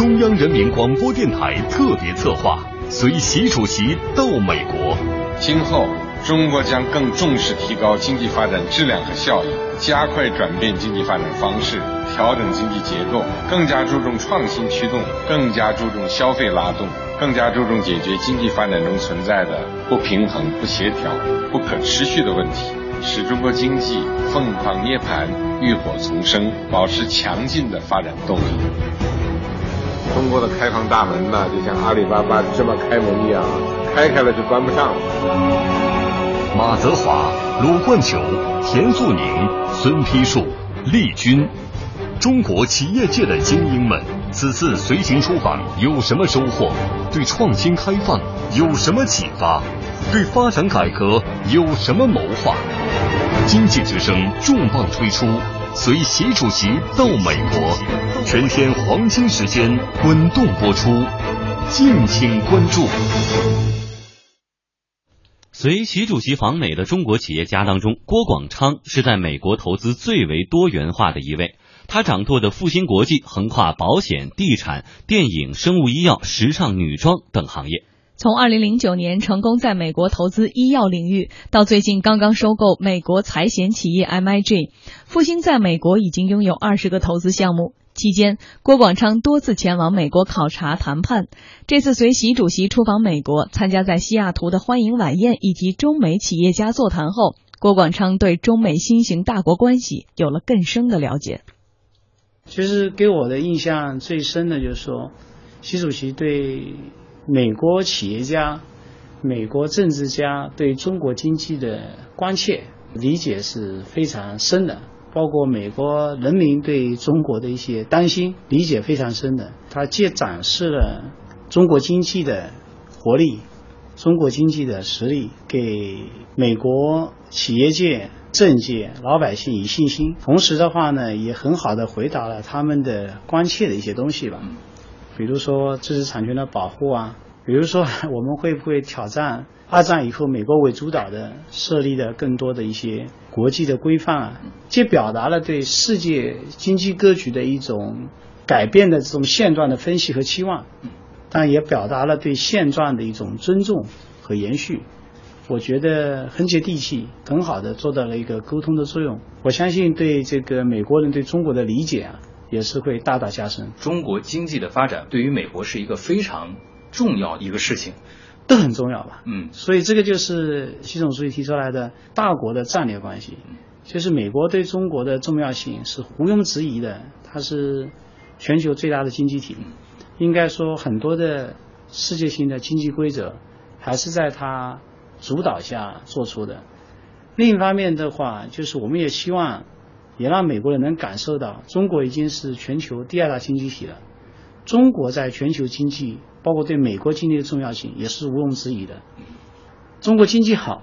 中央人民广播电台特别策划，随习主席到美国。今后，中国将更重视提高经济发展质量和效益，加快转变经济发展方式，调整经济结构，更加注重创新驱动，更加注重消费拉动，更加注重解决经济发展中存在的不平衡、不协调、不可持续的问题。使中国经济凤凰涅槃、浴火重生，保持强劲的发展动力。中国的开放大门呢，就像阿里巴巴这么开门一样，开开了就关不上了。马泽华、鲁冠球、田素宁、孙丕树、丽君，中国企业界的精英们，此次随行出访有什么收获？对创新开放有什么启发？对发展改革有什么谋划？经济之声重磅推出，随习主席到美国，全天黄金时间滚动播出，敬请关注。随习主席访美的中国企业家当中，郭广昌是在美国投资最为多元化的一位。他掌舵的复兴国际横跨保险、地产、电影、生物医药、时尚女装等行业。从二零零九年成功在美国投资医药领域，到最近刚刚收购美国财险企业 MIG，复兴在美国已经拥有二十个投资项目。期间，郭广昌多次前往美国考察谈判。这次随习主席出访美国，参加在西雅图的欢迎晚宴以及中美企业家座谈后，郭广昌对中美新型大国关系有了更深的了解。其实给我的印象最深的就是说，习主席对。美国企业家、美国政治家对中国经济的关切理解是非常深的，包括美国人民对中国的一些担心理解非常深的。他既展示了中国经济的活力、中国经济的实力，给美国企业界、政界、老百姓以信心，同时的话呢，也很好的回答了他们的关切的一些东西吧。比如说知识产权的保护啊，比如说 我们会不会挑战二战以后美国为主导的设立的更多的一些国际的规范啊，既表达了对世界经济格局的一种改变的这种现状的分析和期望，但也表达了对现状的一种尊重和延续。我觉得很接地气，很好的做到了一个沟通的作用。我相信对这个美国人对中国的理解啊。也是会大大加深。中国经济的发展对于美国是一个非常重要一个事情，都很重要吧？嗯，所以这个就是习总书记提出来的大国的战略关系，就是美国对中国的重要性是毋庸置疑的，它是全球最大的经济体，应该说很多的世界性的经济规则还是在它主导下做出的。另一方面的话，就是我们也希望。也让美国人能感受到，中国已经是全球第二大经济体了。中国在全球经济，包括对美国经济的重要性，也是毋庸置疑的。中国经济好，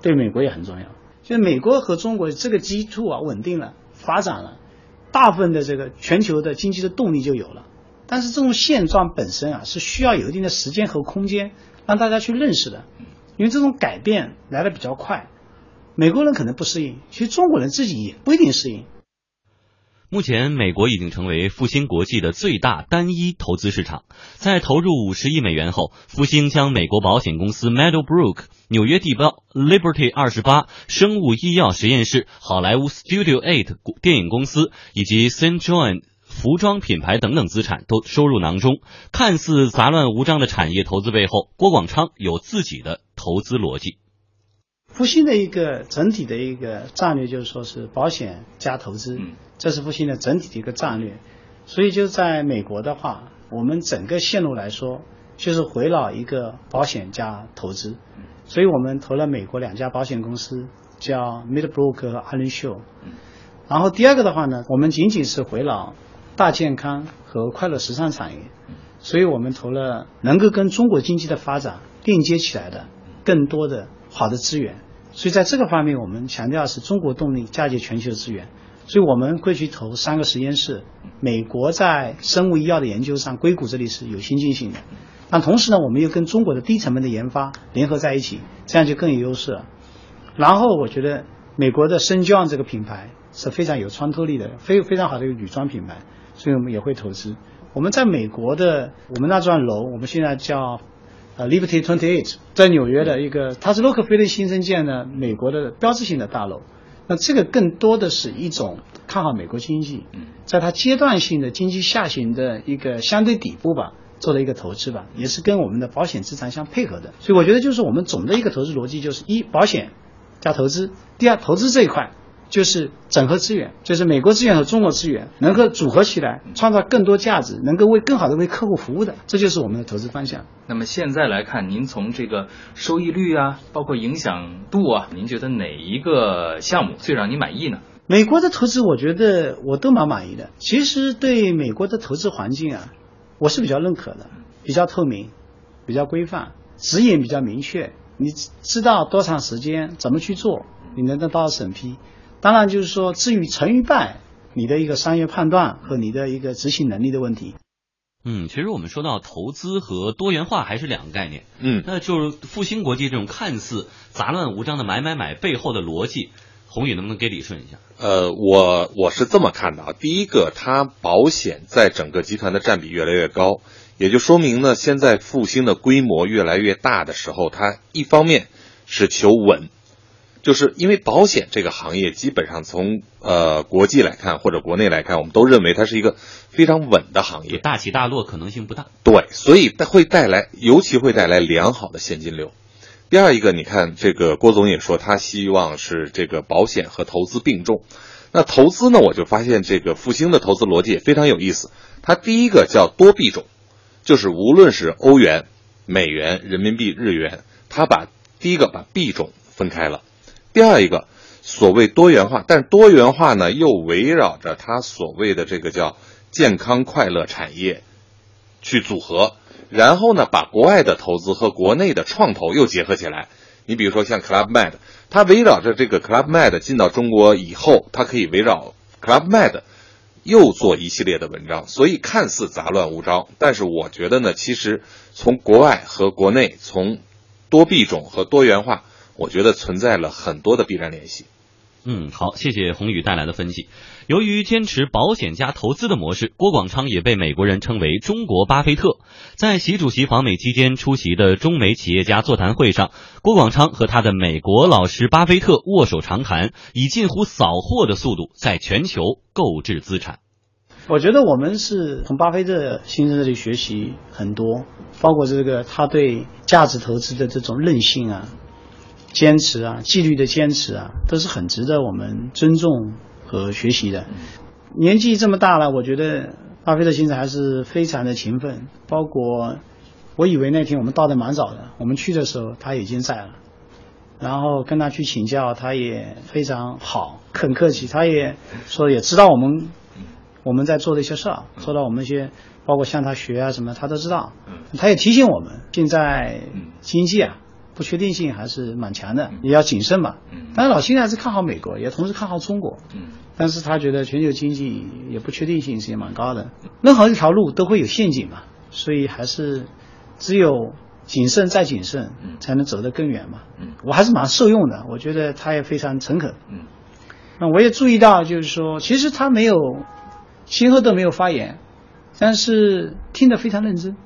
对美国也很重要。就美国和中国这个基础啊稳定了，发展了，大部分的这个全球的经济的动力就有了。但是这种现状本身啊，是需要有一定的时间和空间让大家去认识的，因为这种改变来的比较快。美国人可能不适应，其实中国人自己也不一定适应。目前，美国已经成为复兴国际的最大单一投资市场。在投入五十亿美元后，复兴将美国保险公司 Meadowbrook、纽约地标 Liberty 二十八、生物医药实验室、好莱坞 Studio Eight 电影公司以及 Saint John 服装品牌等等资产都收入囊中。看似杂乱无章的产业投资背后，郭广昌有自己的投资逻辑。复兴的一个整体的一个战略就是说是保险加投资，这是复兴的整体的一个战略。所以就在美国的话，我们整个线路来说，就是回绕一个保险加投资。所以我们投了美国两家保险公司，叫 Midbrook 和 Allen s h o w。然后第二个的话呢，我们仅仅是回绕大健康和快乐时尚产业，所以我们投了能够跟中国经济的发展链接起来的更多的。好的资源，所以在这个方面，我们强调是中国动力嫁接全球资源，所以我们会去投三个实验室。美国在生物医药的研究上，硅谷这里是有先进性的，但同时呢，我们又跟中国的低成本的研发联合在一起，这样就更有优势了。然后我觉得美国的深交这个品牌是非常有穿透力的，非非常好的一个女装品牌，所以我们也会投资。我们在美国的我们那幢楼，我们现在叫呃 Liberty Twenty Eight，在纽约的一个，它是洛克菲勒新生建的美国的标志性的大楼。那这个更多的是一种看好美国经济，在它阶段性的经济下行的一个相对底部吧，做了一个投资吧，也是跟我们的保险资产相配合的。所以我觉得就是我们总的一个投资逻辑就是一保险加投资，第二投资这一块就是整合资源，就是美国资源和中国资源能够组合起来，创造更多价值，能够为更好的为客户服务的，这就是我们的投资方向。那么现在来看，您从这个收益率啊，包括影响度啊，您觉得哪一个项目最让您满意呢？美国的投资，我觉得我都蛮满意的。其实对美国的投资环境啊，我是比较认可的，比较透明，比较规范，指引比较明确，你知道多长时间怎么去做，你能得到审批。当然就是说，至于成与败，你的一个商业判断和你的一个执行能力的问题。嗯，其实我们说到投资和多元化还是两个概念。嗯，那就是复兴国际这种看似杂乱无章的买买买背后的逻辑，宏宇能不能给理顺一下？呃，我我是这么看的啊。第一个，它保险在整个集团的占比越来越高，也就说明呢，现在复兴的规模越来越大的时候，它一方面是求稳。就是因为保险这个行业，基本上从呃国际来看或者国内来看，我们都认为它是一个非常稳的行业，大起大落可能性不大。对，所以它会带来，尤其会带来良好的现金流。第二一个，你看这个郭总也说，他希望是这个保险和投资并重。那投资呢，我就发现这个复兴的投资逻辑也非常有意思。它第一个叫多币种，就是无论是欧元、美元、人民币、日元，它把第一个把币种分开了。第二一个，所谓多元化，但是多元化呢又围绕着它所谓的这个叫健康快乐产业去组合，然后呢把国外的投资和国内的创投又结合起来。你比如说像 Club Med，它围绕着这个 Club Med 进到中国以后，它可以围绕 Club Med 又做一系列的文章，所以看似杂乱无章，但是我觉得呢，其实从国外和国内，从多币种和多元化。我觉得存在了很多的必然联系。嗯，好，谢谢宏宇带来的分析。由于坚持保险加投资的模式，郭广昌也被美国人称为“中国巴菲特”。在习主席访美期间出席的中美企业家座谈会上，郭广昌和他的美国老师巴菲特握手长谈，以近乎扫货的速度在全球购置资产。我觉得我们是从巴菲特先生这里学习很多，包括这个他对价值投资的这种韧性啊。坚持啊，纪律的坚持啊，都是很值得我们尊重和学习的。年纪这么大了，我觉得巴菲特先生还是非常的勤奋。包括我以为那天我们到的蛮早的，我们去的时候他已经在了。然后跟他去请教，他也非常好，很客气。他也说也知道我们我们在做的一些事儿，说到我们一些包括向他学啊什么，他都知道。他也提醒我们，现在经济啊。不确定性还是蛮强的，也要谨慎嘛。但是老辛还是看好美国，也同时看好中国。但是他觉得全球经济也不确定性是也蛮高的，任何一条路都会有陷阱嘛，所以还是只有谨慎再谨慎，才能走得更远嘛。我还是蛮受用的，我觉得他也非常诚恳。那我也注意到，就是说，其实他没有先后都没有发言，但是听得非常认真，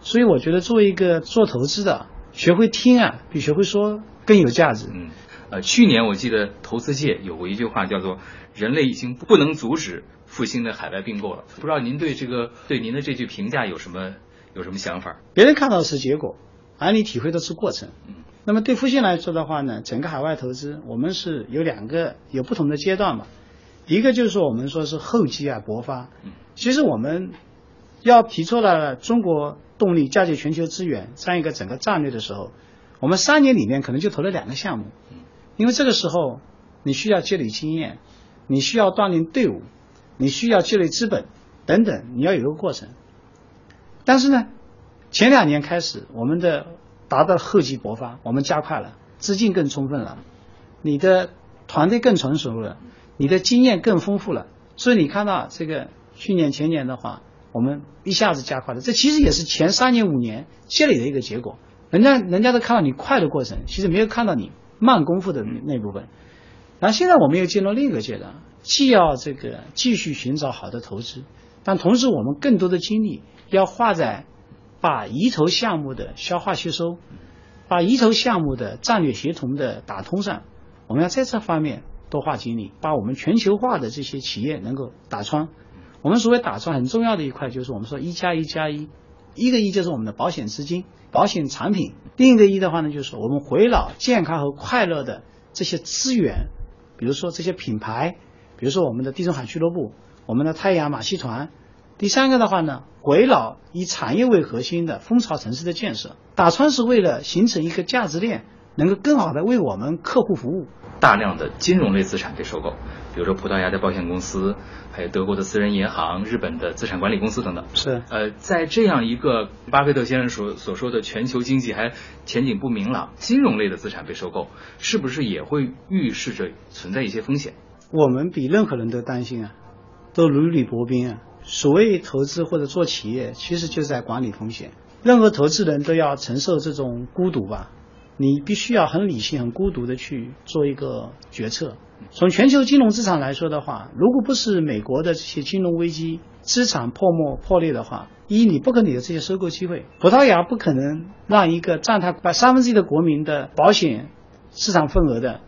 所以我觉得作为一个做投资的。学会听啊，比学会说更有价值。嗯，呃，去年我记得投资界有过一句话，叫做“人类已经不能阻止复兴的海外并购了”。不知道您对这个对您的这句评价有什么有什么想法？别人看到的是结果，而你体会的是过程。嗯，那么对复兴来说的话呢，整个海外投资我们是有两个有不同的阶段嘛。一个就是我们说是厚积啊薄发。嗯，其实我们要提出了中国。动力嫁接全球资源这样一个整个战略的时候，我们三年里面可能就投了两个项目，因为这个时候你需要积累经验，你需要锻炼队伍，你需要积累资本等等，你要有一个过程。但是呢，前两年开始，我们的达到厚积薄发，我们加快了，资金更充分了，你的团队更成熟了，你的经验更丰富了，所以你看到这个去年前年的话。我们一下子加快了，这其实也是前三年五年积累的一个结果。人家人家都看到你快的过程，其实没有看到你慢功夫的那部分。然后现在我们又进入另一个阶段，既要这个继续寻找好的投资，但同时我们更多的精力要花在把移投项目的消化吸收，把移投项目的战略协同的打通上。我们要在这方面多花精力，把我们全球化的这些企业能够打穿。我们所谓打穿很重要的一块就是我们说一加一加一，一个一就是我们的保险资金、保险产品，另一个一的话呢就是我们回老健康和快乐的这些资源，比如说这些品牌，比如说我们的地中海俱乐部、我们的太阳马戏团。第三个的话呢，回老以产业为核心的蜂巢城市的建设，打穿是为了形成一个价值链。能够更好的为我们客户服务。大量的金融类资产被收购，比如说葡萄牙的保险公司，还有德国的私人银行、日本的资产管理公司等等。是。呃，在这样一个巴菲特先生所所说的全球经济还前景不明朗，金融类的资产被收购，是不是也会预示着存在一些风险？我们比任何人都担心啊，都如履薄冰啊。所谓投资或者做企业，其实就是在管理风险。任何投资人都要承受这种孤独吧。你必须要很理性、很孤独的去做一个决策。从全球金融资产来说的话，如果不是美国的这些金融危机、资产泡沫破裂的话，一你不可能有这些收购机会。葡萄牙不可能让一个占它把三分之一的国民的保险市场份额的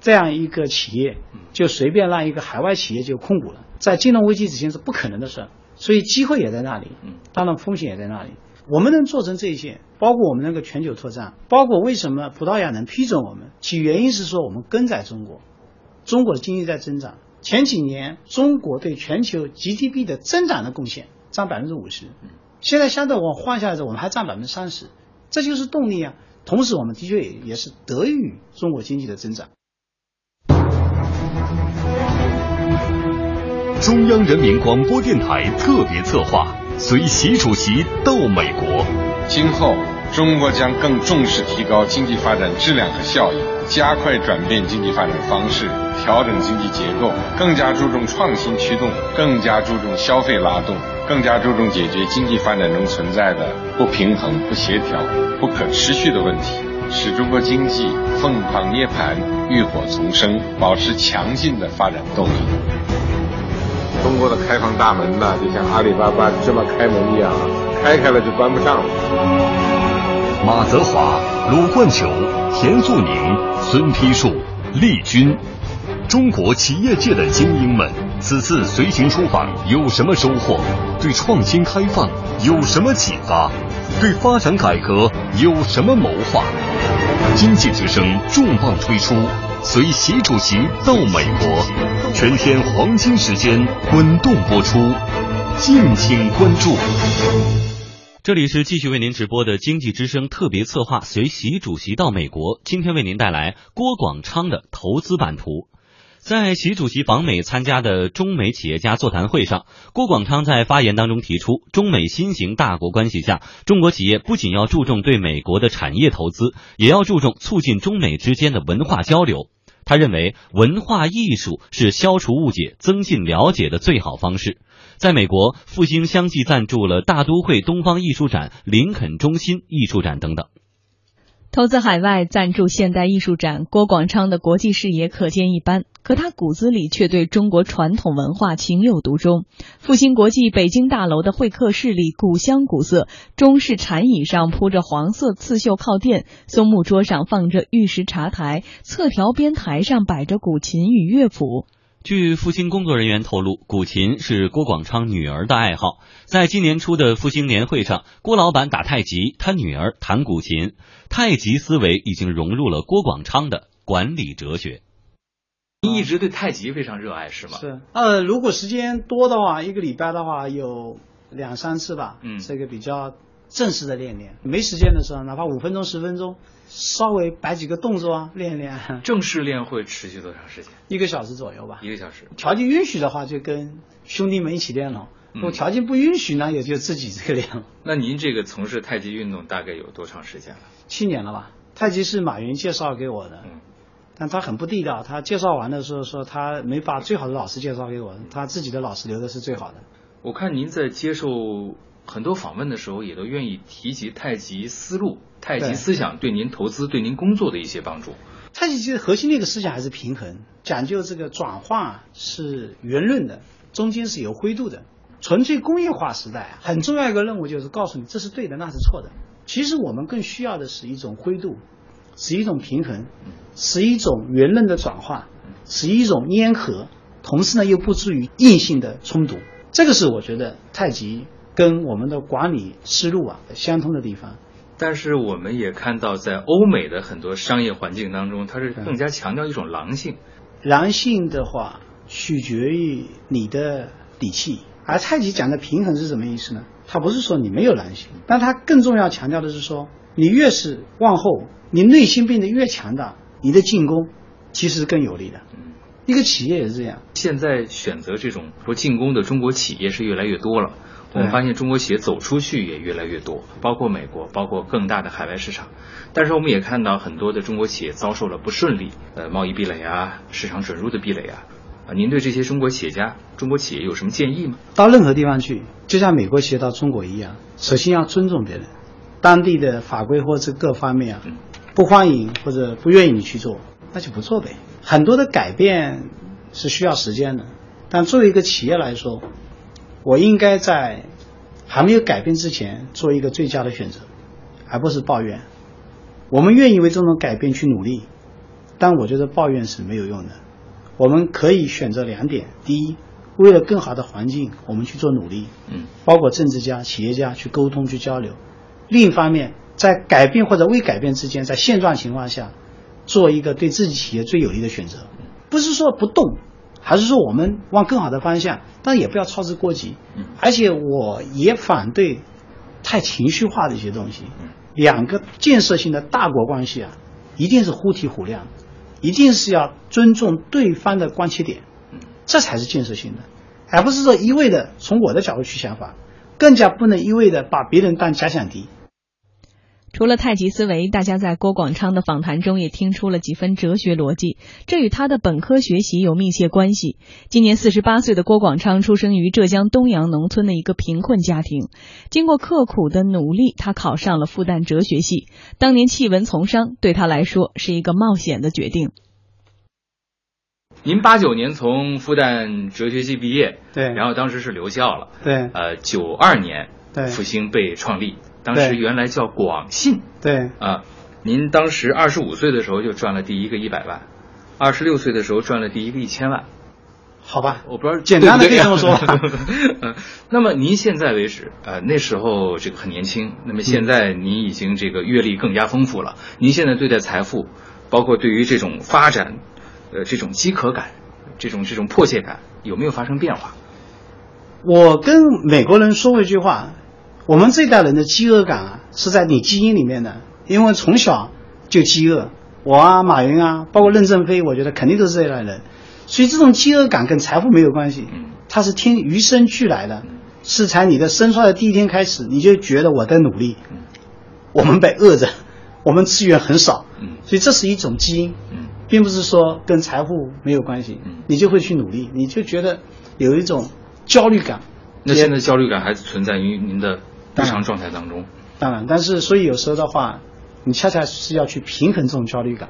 这样一个企业，就随便让一个海外企业就控股了。在金融危机之前是不可能的事，所以机会也在那里，当然风险也在那里。我们能做成这些，包括我们那个全球拓展，包括为什么葡萄牙能批准我们，其原因是说我们跟在中国，中国的经济在增长。前几年中国对全球 GDP 的增长的贡献占百分之五十，现在相对我换下来之后，我们还占百分之三十，这就是动力啊。同时，我们的确也也是得益于中国经济的增长。中央人民广播电台特别策划。随习主席到美国，今后中国将更重视提高经济发展质量和效益，加快转变经济发展方式，调整经济结构，更加注重创新驱动，更加注重消费拉动，更加注重解决经济发展中存在的不平衡、不协调、不可持续的问题，使中国经济凤凰涅槃、浴火重生，保持强劲的发展动力。中国的开放大门呢，就像阿里巴巴这么开门一样，开开了就关不上了。马泽华、鲁冠球、田素宁、孙丕树、利军，中国企业界的精英们，此次随行出访有什么收获？对创新开放有什么启发？对发展改革有什么谋划？经济之声重磅推出。随习主席到美国，全天黄金时间滚动播出，敬请关注。这里是继续为您直播的经济之声特别策划《随习主席到美国》，今天为您带来郭广昌的投资版图。在习主席访美参加的中美企业家座谈会上，郭广昌在发言当中提出，中美新型大国关系下，中国企业不仅要注重对美国的产业投资，也要注重促进中美之间的文化交流。他认为，文化艺术是消除误解、增进了解的最好方式。在美国，复兴相继赞助了大都会东方艺术展、林肯中心艺术展等等。投资海外赞助现代艺术展，郭广昌的国际视野可见一斑，可他骨子里却对中国传统文化情有独钟。复兴国际北京大楼的会客室里古香古色，中式禅椅上铺着黄色刺绣靠垫，松木桌上放着玉石茶台，侧条边台上摆着古琴与乐谱。据复兴工作人员透露，古琴是郭广昌女儿的爱好。在今年初的复兴年会上，郭老板打太极，他女儿弹古琴。太极思维已经融入了郭广昌的管理哲学。您一直对太极非常热爱，是吗？是。呃，如果时间多的话，一个礼拜的话有两三次吧。嗯。这个比较正式的练练。没时间的时候，哪怕五分钟、十分钟。稍微摆几个动作啊，练一练。正式练会持续多长时间？一个小时左右吧。一个小时。条件允许的话，就跟兄弟们一起练了；如果条件不允许呢，也就自己这个练了。那您这个从事太极运动大概有多长时间了？七年了吧。太极是马云介绍给我的，嗯，但他很不地道。他介绍完的时候说，他没把最好的老师介绍给我，他自己的老师留的是最好的。我看您在接受。很多访问的时候，也都愿意提及太极思路、太极思想对您投资、对您工作的一些帮助。太极其实核心的一个思想还是平衡，讲究这个转化是圆润的，中间是有灰度的。纯粹工业化时代，很重要一个任务就是告诉你这是对的，那是错的。其实我们更需要的是一种灰度，是一种平衡，是一种圆润的转化，是一种粘合，同时呢又不至于硬性的冲突。这个是我觉得太极跟我们的管理思路啊相通的地方。但是我们也看到，在欧美的很多商业环境当中，它是更加强调一种狼性。狼性的话，取决于你的底气。而太极讲的平衡是什么意思呢？它不是说你没有狼性，但它更重要强调的是说，你越是往后，你内心变得越强大，你的进攻其实是更有利的。一个企业也是这样。现在选择这种说进攻的中国企业是越来越多了。我们发现中国企业走出去也越来越多，包括美国，包括更大的海外市场。但是我们也看到很多的中国企业遭受了不顺利，呃，贸易壁垒啊，市场准入的壁垒啊。啊，您对这些中国企业家、中国企业有什么建议吗？到任何地方去，就像美国企业到中国一样，首先要尊重别人，当地的法规或者各方面啊，不欢迎或者不愿意你去做，那就不做呗。很多的改变是需要时间的，但作为一个企业来说。我应该在还没有改变之前做一个最佳的选择，而不是抱怨。我们愿意为这种改变去努力，但我觉得抱怨是没有用的。我们可以选择两点：第一，为了更好的环境，我们去做努力，嗯，包括政治家、企业家去沟通、去交流；另一方面，在改变或者未改变之间，在现状情况下，做一个对自己企业最有利的选择，不是说不动。还是说我们往更好的方向，但也不要操之过急。而且我也反对太情绪化的一些东西。两个建设性的大国关系啊，一定是互提互谅，一定是要尊重对方的关切点，这才是建设性的，而不是说一味的从我的角度去想法，更加不能一味的把别人当假想敌。除了太极思维，大家在郭广昌的访谈中也听出了几分哲学逻辑，这与他的本科学习有密切关系。今年四十八岁的郭广昌出生于浙江东阳农村的一个贫困家庭，经过刻苦的努力，他考上了复旦哲学系。当年弃文从商对他来说是一个冒险的决定。您八九年从复旦哲学系毕业，对，然后当时是留校了，对，呃，九二年，对，复兴被创立。当时原来叫广信，对啊，您当时二十五岁的时候就赚了第一个一百万，二十六岁的时候赚了第一个一千万，好吧，我不知道简单的可以这么说。嗯，那么您现在为止，呃，那时候这个很年轻，那么现在您已经这个阅历更加丰富了，您现在对待财富，包括对于这种发展，呃，这种饥渴感，这种这种迫切感，有没有发生变化？我跟美国人说过一句话。我们这代人的饥饿感啊，是在你基因里面的，因为从小就饥饿。我啊，马云啊，包括任正非，我觉得肯定都是这一代人。所以这种饥饿感跟财富没有关系，它是天与生俱来的，是从你的生出来的第一天开始，你就觉得我在努力。我们被饿着，我们资源很少，所以这是一种基因，并不是说跟财富没有关系。你就会去努力，你就觉得有一种焦虑感。那现在焦虑感还是存在于您的？日常状态当中，当然，但是所以有时候的话，你恰恰是要去平衡这种焦虑感。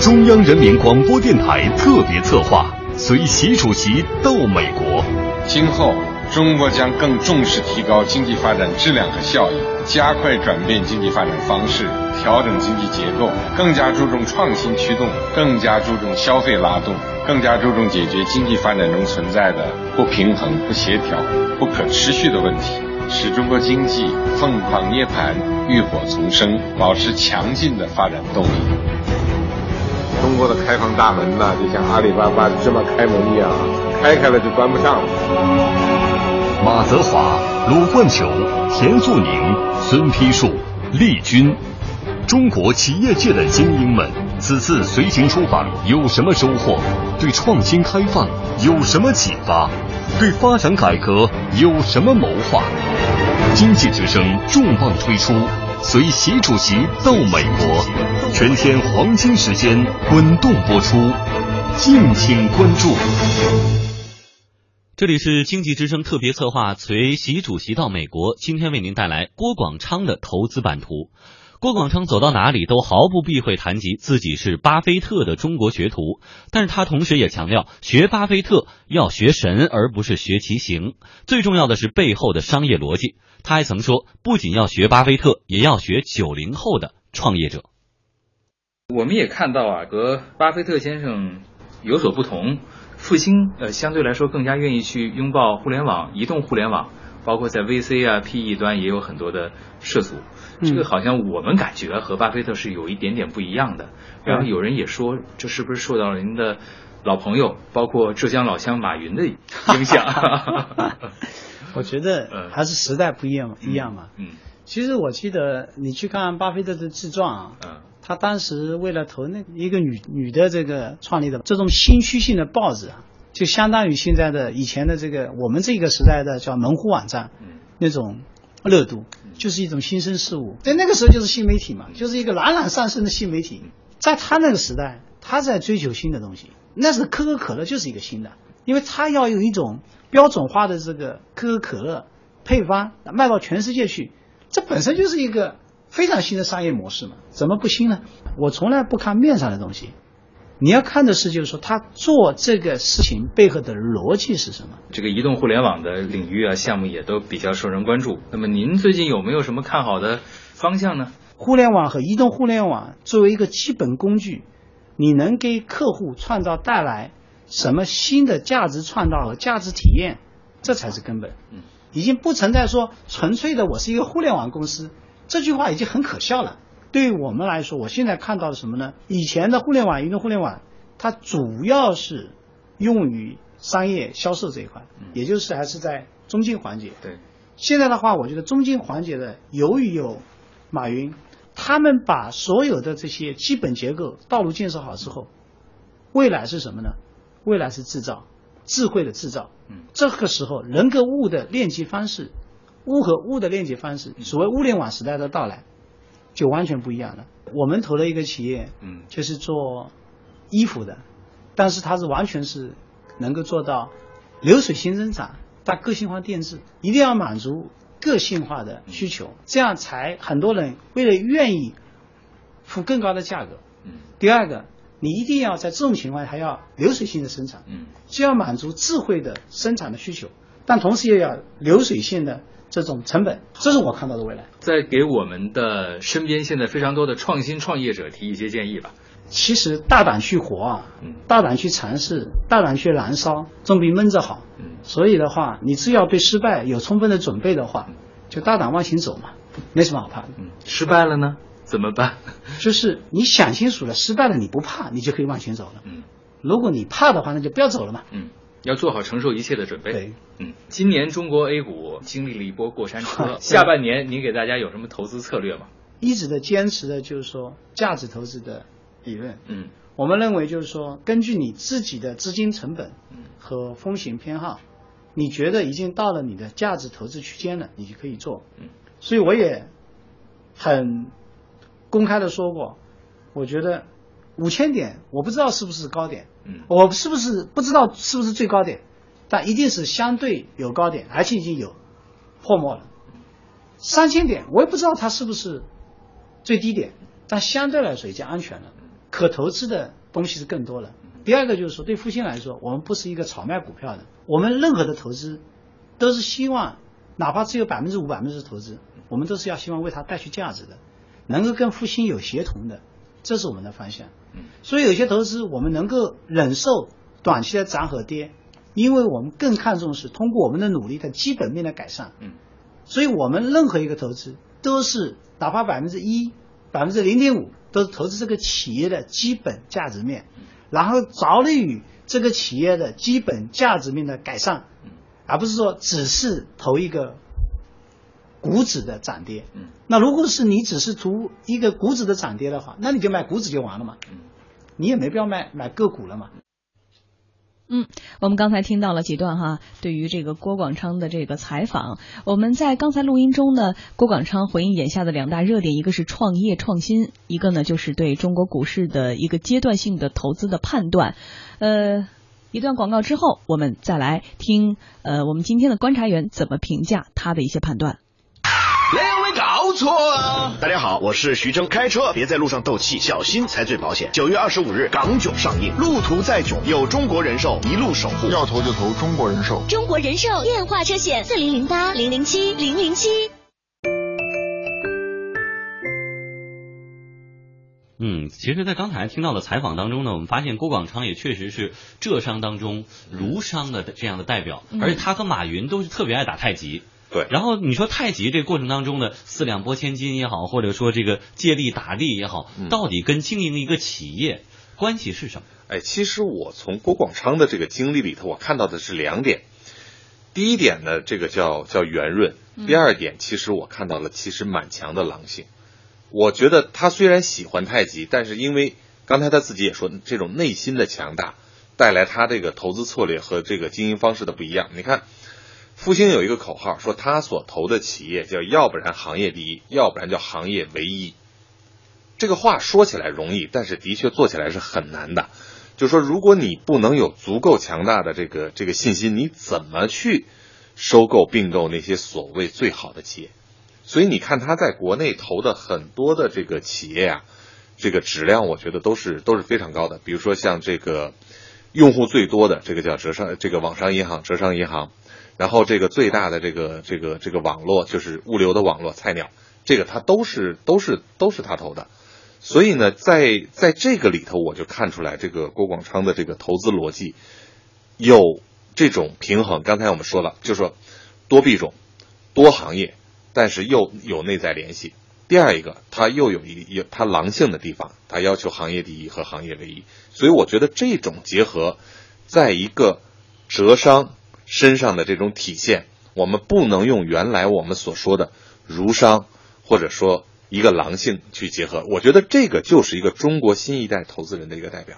中央人民广播电台特别策划，随习主席到美国。今后，中国将更重视提高经济发展质量和效益，加快转变经济发展方式，调整经济结构，更加注重创新驱动，更加注重消费拉动。更加注重解决经济发展中存在的不平衡、不协调、不可持续的问题，使中国经济凤凰涅槃、浴火重生，保持强劲的发展动力。中国的开放大门呢，就像阿里巴巴这么开门一样，开开了就关不上了。马泽华、鲁冠球、田素宁、孙丕树、丽君。中国企业界的精英们，此次随行出访有什么收获？对创新开放有什么启发？对发展改革有什么谋划？经济之声重磅推出，随习主席到美国，全天黄金时间滚动播出，敬请关注。这里是经济之声特别策划，随习主席到美国，今天为您带来郭广昌的投资版图。郭广昌走到哪里都毫不避讳谈及自己是巴菲特的中国学徒，但是他同时也强调，学巴菲特要学神，而不是学其形。最重要的是背后的商业逻辑。他还曾说，不仅要学巴菲特，也要学九零后的创业者。我们也看到啊，和巴菲特先生有所不同，复兴呃相对来说更加愿意去拥抱互联网、移动互联网。包括在 VC 啊 PE 端也有很多的涉足，这个好像我们感觉和巴菲特是有一点点不一样的。然后有人也说，这是不是受到了您的老朋友，包括浙江老乡马云的影响？我觉得还是时代不一样，一样嘛。嗯。其实我记得你去看巴菲特的自传啊，嗯，他当时为了投那一个女女的这个创立的这种新趋性的报纸啊。就相当于现在的以前的这个我们这个时代的叫门户网站，那种热度，就是一种新生事物。在那个时候就是新媒体嘛，就是一个冉冉上升的新媒体。在他那个时代，他在追求新的东西，那是可口可乐就是一个新的，因为他要有一种标准化的这个可口可乐配方卖到全世界去，这本身就是一个非常新的商业模式嘛，怎么不新呢？我从来不看面上的东西。你要看的是，就是说他做这个事情背后的逻辑是什么？这个移动互联网的领域啊，项目也都比较受人关注。那么您最近有没有什么看好的方向呢？互联网和移动互联网作为一个基本工具，你能给客户创造带来什么新的价值创造和价值体验，这才是根本。嗯，已经不存在说纯粹的我是一个互联网公司，这句话已经很可笑了。对于我们来说，我现在看到的什么呢？以前的互联网、移动互联网，它主要是用于商业销售这一块，也就是还是在中间环节。对，现在的话，我觉得中间环节的，由于有马云，他们把所有的这些基本结构道路建设好之后，未来是什么呢？未来是制造，智慧的制造。嗯，这个时候人跟物的链接方式，物和物的链接方式，所谓物联网时代的到来。就完全不一样了。我们投了一个企业，嗯，就是做衣服的，但是它是完全是能够做到流水线生产，但个性化定制，一定要满足个性化的需求，这样才很多人为了愿意付更高的价格。嗯。第二个，你一定要在这种情况下还要流水性的生产，嗯，既要满足智慧的生产的需求，但同时也要流水线的。这种成本，这是我看到的未来。再给我们的身边现在非常多的创新创业者提一些建议吧。其实大胆去活啊，大胆去尝试，大胆去燃烧，总比闷着好。所以的话，你只要对失败有充分的准备的话，就大胆往前走嘛，没什么好怕的。失败了呢，怎么办？就是你想清楚了，失败了你不怕，你就可以往前走了。嗯，如果你怕的话，那就不要走了嘛。嗯。要做好承受一切的准备。对，嗯，今年中国 A 股经历了一波过山车，下半年你给大家有什么投资策略吗？一直的坚持的就是说价值投资的理论。嗯，我们认为就是说，根据你自己的资金成本和风险偏好，你觉得已经到了你的价值投资区间了，你就可以做。嗯，所以我也很公开的说过，我觉得五千点，我不知道是不是高点。嗯，我是不是不知道是不是最高点，但一定是相对有高点，而且已经有破没了。三千点，我也不知道它是不是最低点，但相对来说已经安全了，可投资的东西是更多了。第二个就是说，对复兴来说，我们不是一个炒卖股票的，我们任何的投资都是希望，哪怕只有百分之五、百分之十投资，我们都是要希望为它带去价值的，能够跟复兴有协同的。这是我们的方向，所以有些投资我们能够忍受短期的涨和跌，因为我们更看重是通过我们的努力的基本面的改善。嗯，所以我们任何一个投资都是哪怕百分之一、百分之零点五，都是投资这个企业的基本价值面，然后着力于这个企业的基本价值面的改善，而不是说只是投一个。股指的涨跌，嗯，那如果是你只是图一个股指的涨跌的话，那你就买股指就完了嘛，嗯，你也没必要买买个股了嘛。嗯，我们刚才听到了几段哈，对于这个郭广昌的这个采访，我们在刚才录音中呢，郭广昌回应眼下的两大热点，一个是创业创新，一个呢就是对中国股市的一个阶段性的投资的判断。呃，一段广告之后，我们再来听呃我们今天的观察员怎么评价他的一些判断。两位高搞错啊！大家好，我是徐峥，开车别在路上斗气，小心才最保险。九月二十五日，港囧上映，路途再囧，有中国人寿一路守护。要投就投中国人寿。中国人寿电话车险四零零八零零七零零七。嗯，其实，在刚才听到的采访当中呢，我们发现郭广昌也确实是浙商当中儒商的这样的代表，而且他和马云都是特别爱打太极。对，然后你说太极这个过程当中的四两拨千斤也好，或者说这个借力打力也好，到底跟经营一个企业关系是什么？哎，其实我从郭广昌的这个经历里头，我看到的是两点。第一点呢，这个叫叫圆润；第二点，其实我看到了其实蛮强的狼性。我觉得他虽然喜欢太极，但是因为刚才他自己也说，这种内心的强大带来他这个投资策略和这个经营方式的不一样。你看，复兴有一个口号，说他所投的企业叫要不然行业第一，要不然叫行业唯一。这个话说起来容易，但是的确做起来是很难的。就说，如果你不能有足够强大的这个这个信心，你怎么去收购并购那些所谓最好的企业？所以你看他在国内投的很多的这个企业啊，这个质量我觉得都是都是非常高的。比如说像这个用户最多的这个叫浙商这个网商银行浙商银行，然后这个最大的这个这个这个网络就是物流的网络菜鸟，这个他都是都是都是他投的。所以呢，在在这个里头我就看出来这个郭广昌的这个投资逻辑有这种平衡。刚才我们说了，就说多币种、多行业。但是又有内在联系。第二一个，它又有一有它狼性的地方，它要求行业第一和行业唯一。所以我觉得这种结合，在一个浙商身上的这种体现，我们不能用原来我们所说的儒商或者说一个狼性去结合。我觉得这个就是一个中国新一代投资人的一个代表。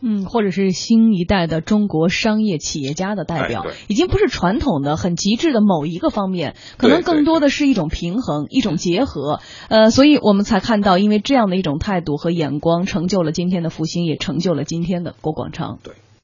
嗯，或者是新一代的中国商业企业家的代表，已经不是传统的很极致的某一个方面，可能更多的是一种平衡、一种结合。呃，所以我们才看到，因为这样的一种态度和眼光，成就了今天的复兴，也成就了今天的郭广昌。对。